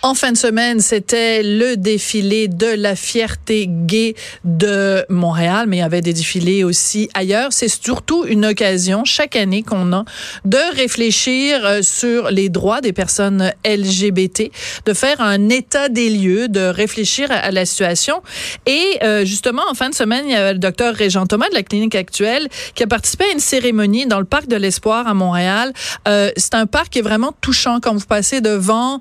En fin de semaine, c'était le défilé de la fierté gay de Montréal, mais il y avait des défilés aussi ailleurs. C'est surtout une occasion chaque année qu'on a de réfléchir euh, sur les droits des personnes LGBT, de faire un état des lieux, de réfléchir à la situation. Et euh, justement, en fin de semaine, il y a le docteur Régent Thomas de la clinique actuelle qui a participé à une cérémonie dans le parc de l'Espoir à Montréal. Euh, c'est un parc qui est vraiment touchant quand vous passez devant.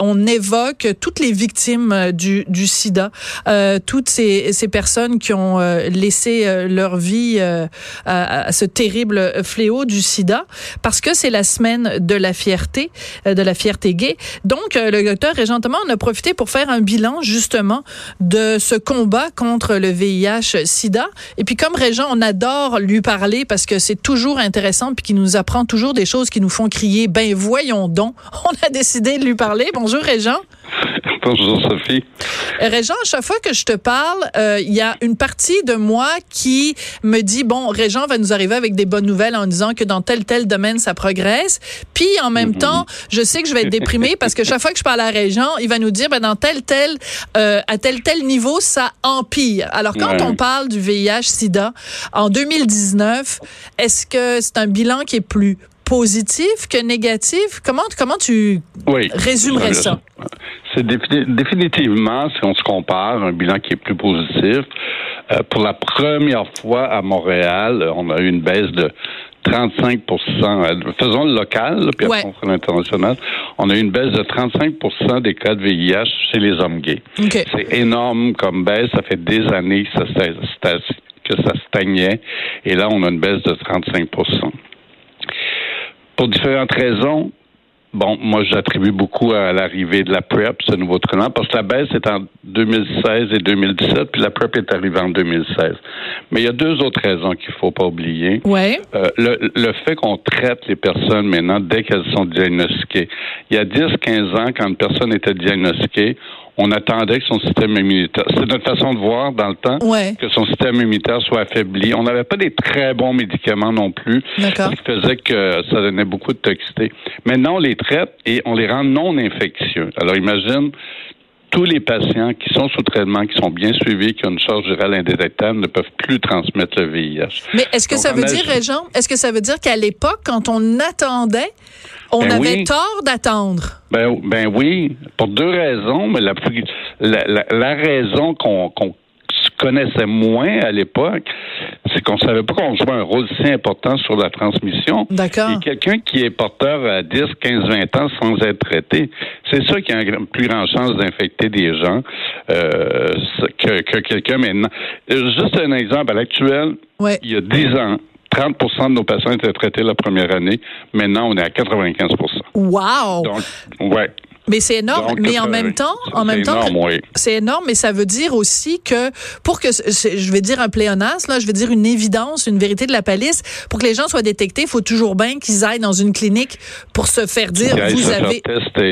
on évoque toutes les victimes euh, du, sida, euh, toutes ces, personnes qui ont euh, laissé leur vie à, à, ce terrible fléau du sida, parce que c'est la semaine de la fierté, de la fierté gay. Donc, le docteur Régent Thomas en a profité pour faire un bilan justement de ce combat contre le VIH-sida. Et puis, comme Régent, on adore lui parler parce que c'est toujours intéressant puis qu'il nous apprend toujours des choses qui nous font crier, ben voyons donc. On a décidé de lui parler. Bonjour Régent. Bonjour Sophie. Régent, à chaque fois que je te parle, euh, il y a une partie de moi qui me dit bon, Régent va nous arriver avec des bonnes nouvelles en disant que dans tel tel domaine ça progresse. Puis en même mm-hmm. temps, je sais que je vais être déprimée parce que chaque fois que je parle à Régent, il va nous dire ben dans tel tel euh, à tel tel niveau ça empire. Alors quand on parle du VIH/SIDA en 2019, est-ce que c'est un bilan qui est plus positif que négatif? Comment, comment tu résumerais ça? C'est définitivement, si on se compare, un bilan qui est plus positif. Euh, pour la première fois à Montréal, on a eu une baisse de 35 Faisons le local, puis après on fera l'international. On a eu une baisse de 35% des cas de VIH chez les hommes gays. C'est énorme comme baisse. Ça fait des années que ça, que ça stagnait. Et là, on a une baisse de 35 pour différentes raisons. Bon, moi, j'attribue beaucoup à l'arrivée de la PrEP, ce nouveau traitement, parce que la baisse est en 2016 et 2017, puis la PrEP est arrivée en 2016. Mais il y a deux autres raisons qu'il faut pas oublier. Ouais. Euh, le, le, fait qu'on traite les personnes maintenant dès qu'elles sont diagnostiquées. Il y a 10, 15 ans, quand une personne était diagnostiquée, on attendait que son système immunitaire, c'est notre façon de voir dans le temps, que son système immunitaire soit affaibli. On n'avait pas des très bons médicaments non plus, ce qui faisait que ça donnait beaucoup de toxicité. Maintenant, on les traite et on les rend non infectieux. Alors imagine tous les patients qui sont sous traitement, qui sont bien suivis, qui ont une charge virale indétectable, ne peuvent plus transmettre le VIH. Mais est-ce que ça veut dire, Régent, est-ce que ça veut dire qu'à l'époque, quand on attendait, on ben avait tort d'attendre? Ben, ben oui, pour deux raisons, mais la, la, la, raison qu'on connaissait moins à l'époque, c'est qu'on savait pas qu'on jouait un rôle si important sur la transmission. D'accord. Et quelqu'un qui est porteur à 10, 15, 20 ans sans être traité, c'est ça qui a une plus grande chance d'infecter des gens euh, que, que quelqu'un maintenant. Juste un exemple, à l'actuel, il y a 10 ans, 30% de nos patients étaient traités la première année. Maintenant, on est à 95% Wow! Donc, ouais. Mais c'est énorme. mais en même temps, en même temps, c'est énorme. Mais ça veut dire aussi que pour que je vais dire un pléonasme, là, je vais dire une évidence, une vérité de la palisse, pour que les gens soient détectés, il faut toujours bien qu'ils aillent dans une clinique pour se faire dire vous avez.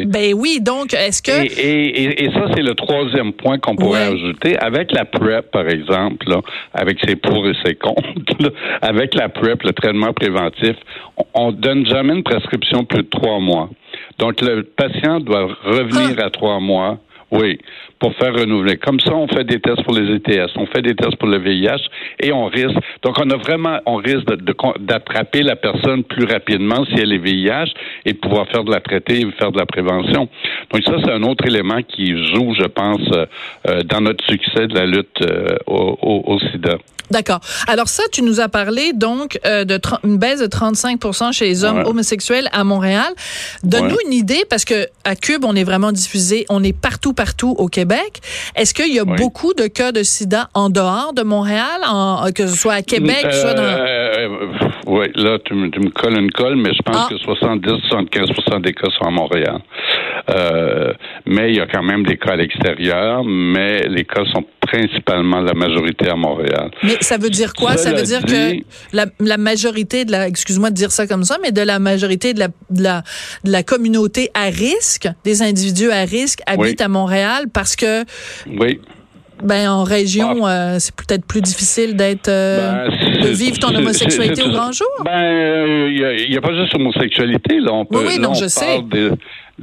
Ben oui. Donc, est-ce que et, et, ça c'est le troisième point qu'on pourrait ajouter avec la PrEP par exemple, là, avec ses pour et ses contre, avec la PrEP, le traitement préventif, on, on donne jamais une prescription plus de trois mois. Donc, le patient doit revenir ah. à trois mois. Oui, pour faire renouveler. Comme ça, on fait des tests pour les ETS, on fait des tests pour le VIH et on risque. Donc, on a vraiment, on risque d'attraper la personne plus rapidement si elle est VIH et pouvoir faire de la traiter et faire de la prévention. Donc, ça, c'est un autre élément qui joue, je pense, euh, euh, dans notre succès de la lutte euh, au, au SIDA. D'accord. Alors ça, tu nous as parlé donc euh, de une baisse de 35% chez les hommes homosexuels à Montréal. Donne-nous une idée parce que à Cube, on est vraiment diffusé, on est partout partout au Québec. Est-ce qu'il y a beaucoup de cas de sida en dehors de Montréal, en, que ce soit à Québec, soit dans euh, Oui, là tu me, tu me, colles une colle, mais je pense ah. que 70-75% des cas sont à Montréal. Euh, mais il y a quand même des cas à l'extérieur, mais les cas sont principalement la majorité à Montréal. Mais ça veut dire quoi? Ça, veut dire que la, la, majorité de la, excuse-moi de dire ça comme ça, mais de la majorité de la, de la, de la communauté à risque, des individus à risque, habitent à Montréal parce que. Oui. Ben, en région, ah. euh, c'est peut-être plus difficile d'être, euh, ben, de vivre ton homosexualité au grand jour. Ben, il n'y a, a, pas juste l'homosexualité, là. On peut, oui, oui, non, je sais de,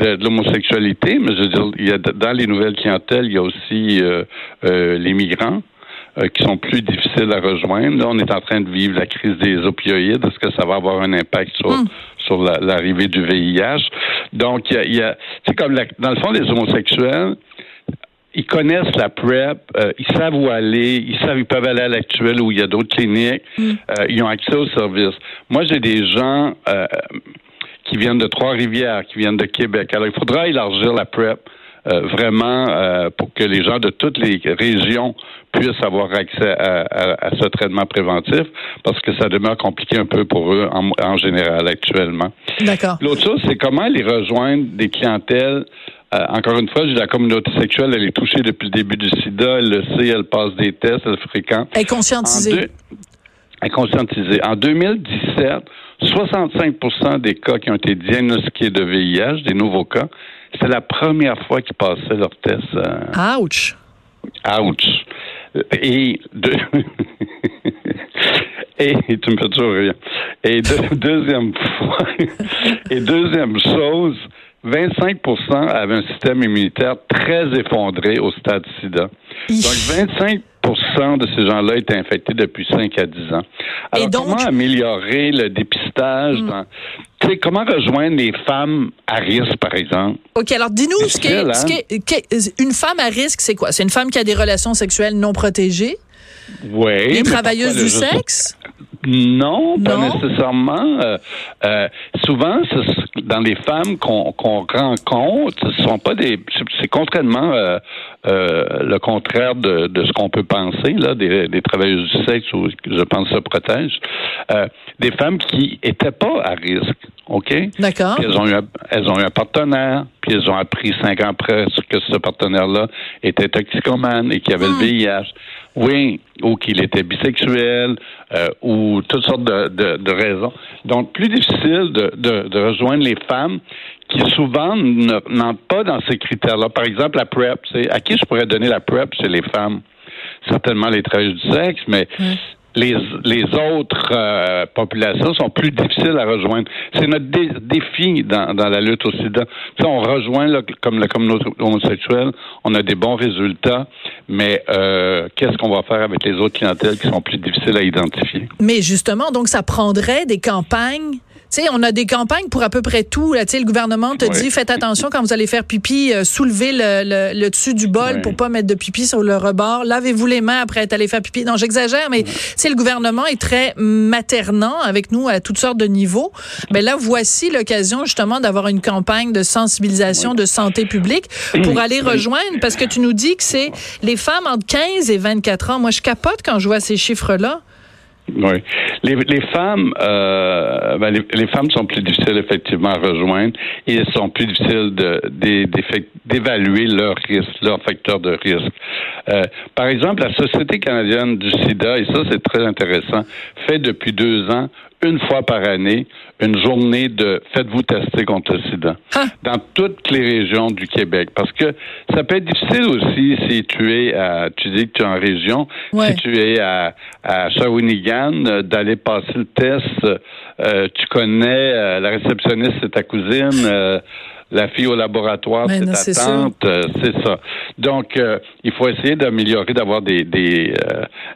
l'homosexualité, mais je veux dire, il y a, dans les nouvelles clientèles, il y a aussi euh, euh, les migrants qui sont plus difficiles à rejoindre. Là, on est en train de vivre la crise des opioïdes. Est-ce que ça va avoir un impact sur, hmm. sur l'arrivée du VIH? Donc, il y a, c'est comme dans le fond, les homosexuels, ils connaissent la PrEP, euh, ils savent où aller, ils savent ils peuvent aller à l'actuel où il y a d'autres cliniques, mm. euh, ils ont accès aux services. Moi, j'ai des gens euh, qui viennent de Trois-Rivières, qui viennent de Québec. Alors, il faudra élargir la PrEP. vraiment pour que les gens de toutes les régions puissent avoir accès à, ce traitement préventif parce que ça demeure compliqué un peu pour eux en, en général actuellement. D'accord. L'autre chose, c'est comment les rejoindre des clientèles euh, encore une fois, la communauté sexuelle, elle est touchée depuis le début du sida, elle le sait, elle passe des tests, elle fréquente. Elle est conscientisée. Elle est conscientisée. En 2017, 65 des cas qui ont été diagnostiqués de VIH, des nouveaux cas, c'est la première fois qu'ils passaient leur test. Euh... Ouch! Ouch! Et de... Et tu me fais toujours rire. Et deuxième fois, et deuxième chose, 25 avaient un système immunitaire très effondré au stade sida. Donc, 25 de ces gens-là étaient infectés depuis 5 à 10 ans. Alors, comment améliorer le dépistage? Hmm. comment rejoindre les femmes à risque, par exemple? OK, alors dis-nous, ce qu'est, une femme à risque, c'est quoi? C'est une femme qui a des relations sexuelles non protégées? Oui. Les travailleuses du sexe? Non, pas nécessairement. Euh, euh, souvent, dans les femmes qu'on rencontre, ce sont pas des. C'est contrairement euh, le contraire de, ce qu'on peut penser là, des, des travailleuses du sexe où je pense se protègent. des femmes qui étaient pas à risque. OK? D'accord. Elles ont, eu, elles ont eu un partenaire, puis elles ont appris cinq ans après que ce partenaire-là était toxicomane et qu'il avait le. VIH. Oui, ou qu'il était bisexuel, euh, ou toutes sortes de, de, de, raisons. Donc, plus difficile de, de, rejoindre les femmes qui souvent n'entrent pas dans ces critères-là. Par exemple, la PrEP. À qui je pourrais donner la PrEP? C'est les femmes? Certainement les travailleurs du sexe, mais hmm les, les autres euh, populations sont plus difficiles à rejoindre. C'est notre défi dans, dans, la lutte au sida. on rejoint comme la communauté homosexuelle, on a des bons résultats, mais euh, qu'est-ce qu'on va faire avec les autres clientèles qui sont plus difficiles à identifier? Mais justement, donc ça prendrait des campagnes tu sais, on a des campagnes pour à peu près tout. Tu sais, le gouvernement te dit, faites attention quand vous allez faire pipi, euh, soulevez le, le, dessus du bol pour pas mettre de pipi sur le rebord. Lavez-vous les mains après être allé faire pipi. Non, j'exagère, mais sais, le gouvernement est très maternant avec nous à toutes sortes de niveaux. Mais là, voici l'occasion justement d'avoir une campagne de sensibilisation de santé publique pour aller rejoindre, parce que tu nous dis que c'est les femmes entre 15 et 24 ans. Moi, je capote quand je vois ces chiffres-là. Oui. Les, les femmes, euh, ben les, les, femmes sont plus difficiles effectivement à rejoindre et elles sont plus difficiles d'évaluer leur risque, leur facteur de risque. Euh, par exemple, la Société canadienne du sida, et ça c'est très intéressant, fait depuis deux ans une fois par année une journée de faites-vous tester contre le sida hein? dans toutes les régions du Québec. Parce que ça peut être difficile aussi si tu es à, tu dis que tu es en région, si tu es à, à Shawinigan, euh, d'aller passer le test. Euh, tu connais euh, la réceptionniste, c'est ta cousine. la fille au laboratoire, c'est ta tante, c'est ça. Donc, il faut essayer d'améliorer, d'avoir des des,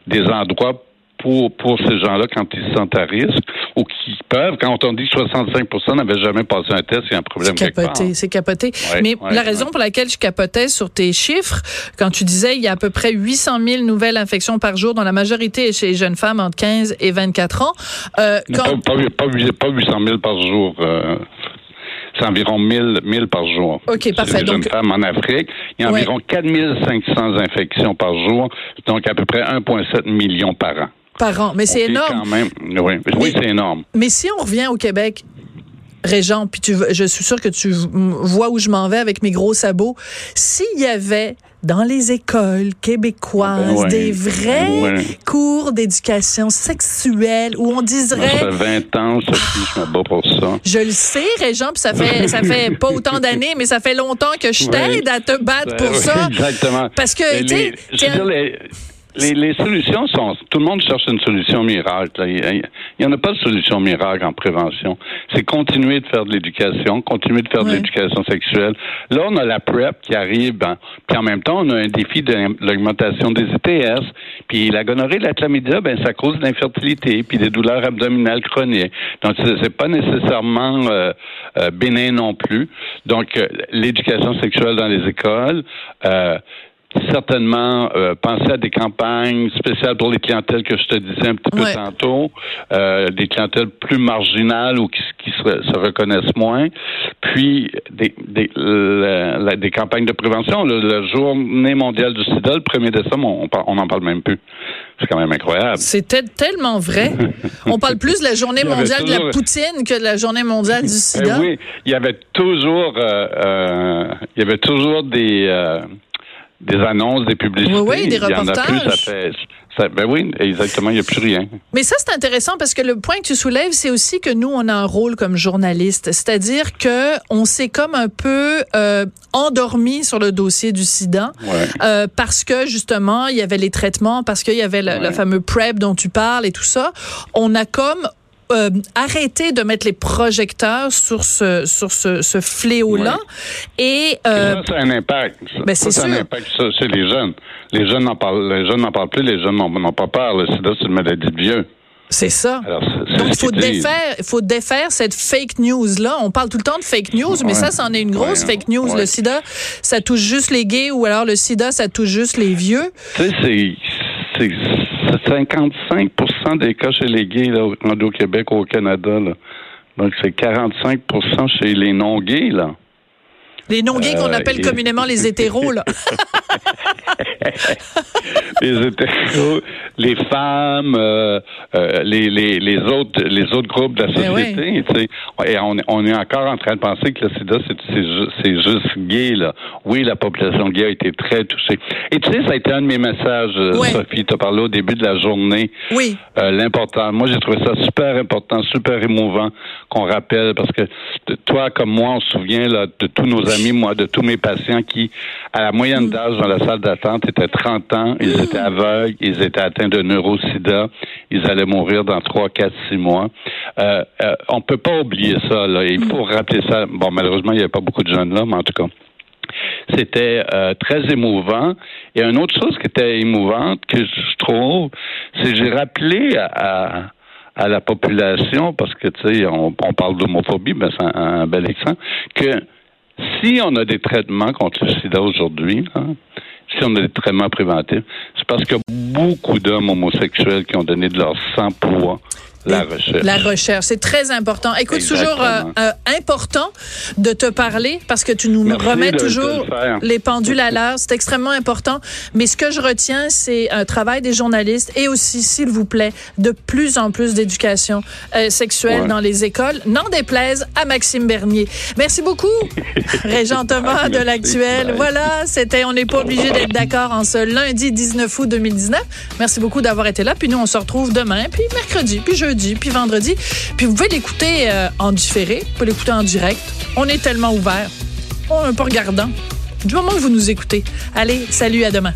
des endroits pour, pour ces gens-là quand ils se sentent à risque ou qui peuvent, quand on dit que 65% n'avaient jamais passé un test, il y a un problème C'est capoté, c'est capoté. Mais la raison pour laquelle je capotais sur tes chiffres, quand tu disais il y a à peu près 800 000 nouvelles infections par jour, dont la majorité est chez les jeunes femmes entre 15 et 24 ans. Euh, quand... pas, pas, 800 000 par jour. Euh c'est environ 1000, 1000 par jour. OK, parfait. Les jeunes femmes en Afrique. Il y a environ 4500 infections par jour, donc à peu près 1,7 million par an par an. Mais c'est énorme. oui, c'est énorme. Mais si on revient au Québec, Régent, puis tu, je suis sûre que tu vois où je m'en vais avec mes gros sabots. S'il y avait dans les écoles québécoises des vrais cours d'éducation sexuelle où on dirait... Ça fait 20 ans, je me bats pour ça. Je le sais, Régent, puis ça fait, ça fait pas autant d'années, mais ça fait longtemps que je t'aide à te battre pour ça. Exactement. Parce que, tu sais les, solutions sont. Tout le monde cherche une solution miracle. Il n'y en a pas de solution miracle en prévention. C'est continuer de faire de l'éducation, continuer de faire de l'éducation sexuelle. Là, on a la PrEP qui arrive, ben, puis en même temps, on a un défi de l'augmentation des ETS. Puis la gonorrhée, la chlamydia, ben, ça cause de l'infertilité, puis des douleurs abdominales chroniques. Donc, c'est pas nécessairement euh, euh, bénin non plus. Donc, euh, l'éducation sexuelle dans les écoles. Euh, certainement euh, penser à des campagnes spéciales pour les clientèles que je te disais un petit peu tantôt, euh, des clientèles plus marginales ou qui, se, reconnaissent moins, puis des, des, des campagnes de prévention. la journée mondiale du sida, le 1er décembre, on n'en parle même plus. C'est quand même incroyable. C'était tellement vrai. on parle plus de la journée mondiale de la poutine que de la journée mondiale du ben sida. oui, il y avait toujours, euh, il y avait toujours des des annonces, des publicités. Oui, oui, des reportages. Il y en a plus, ça fait, ça, ben oui, exactement, il n'y a plus rien. Mais ça, c'est intéressant parce que le point que tu soulèves, c'est aussi que nous, on a un rôle comme journaliste. C'est-à-dire que on s'est comme un peu euh, endormi sur le dossier du sida euh, parce que, justement, il y avait les traitements, parce qu'il y avait le, le fameux PrEP dont tu parles et tout ça. On a comme euh, arrêter de mettre les projecteurs sur ce sur ce, ce fléau-là. Et, euh, ça, c'est un impact. Ben, c'est un impact c'est les jeunes. Les jeunes n'en parlent, les jeunes n'en parlent plus, les jeunes n'ont pas peur. Le sida, c'est une maladie de vieux. C'est ça. Donc, il faut défaire, faut défaire cette fake news-là. On parle tout le temps de fake news, mais ça, c'en est une grosse fake news. Le sida, ça touche juste les gays ou alors le sida, ça touche juste les vieux. Tu sais, c'est 55 des cas chez les gays là, au Québec ou au Canada. Là. Donc, c'est 45 chez les non-gays. là. Les non-gays qu'on euh, appelle communément les hétéros, là. les hétéros, les femmes, euh, euh, les, les, les, autres les autres groupes de la ben société. Et on, on, est encore en train de penser que le sida, c'est juste gay. Là. Oui, la population gay a été très touchée. Et tu sais, ça a été un de mes messages, Sophie. Tu as parlé au début de la journée. Oui. L'important. Moi, j'ai trouvé ça super important, super émouvant qu'on rappelle parce que toi, comme moi, on se souvient là, de tous nos amis, moi, de tous mes patients qui, à la moyenne d'âge dans la salle d'attente, étaient 30 ans, ils étaient aveugles, ils étaient atteints de neurosida, ils allaient mourir dans 3, 4, 6 mois. Euh, euh, on peut pas oublier ça, là. Il faut rappeler ça. Bon, malheureusement, il n'y avait pas beaucoup de jeunes là, mais en tout cas. C'était euh, très émouvant. Et une autre chose qui était émouvante, que je trouve, c'est j'ai rappelé à, à la population, parce que, tu sais, on, parle d'homophobie, mais c'est un, bel exemple, que si on a des traitements contre le sida aujourd'hui, des traitements préventifs, c'est parce qu'il y a beaucoup d'hommes homosexuels qui ont donné de leur sang pour la recherche. La recherche, c'est très important. Écoute, toujours euh, euh, important de te parler parce que tu nous remets toujours les pendules à l'heure. C'est extrêmement important. Mais ce que je retiens, c'est un travail des journalistes et aussi, s'il vous plaît, de plus en plus d'éducation euh, sexuelle dans les écoles. N'en déplaise à Maxime Bernier. Merci beaucoup, Régent Thomas de l'Actuel. Voilà, c'était, on n'est pas obligé d'être d'accord en ce lundi 19 août 2019. Merci beaucoup d'avoir été là. Puis nous, on se retrouve demain, puis mercredi, puis jeudi puis vendredi. Puis vous pouvez l'écouter euh, en différé, vous pouvez l'écouter en direct. On est tellement ouvert. On est pas regardant. Du moment que vous nous écoutez. Allez, salut, à demain.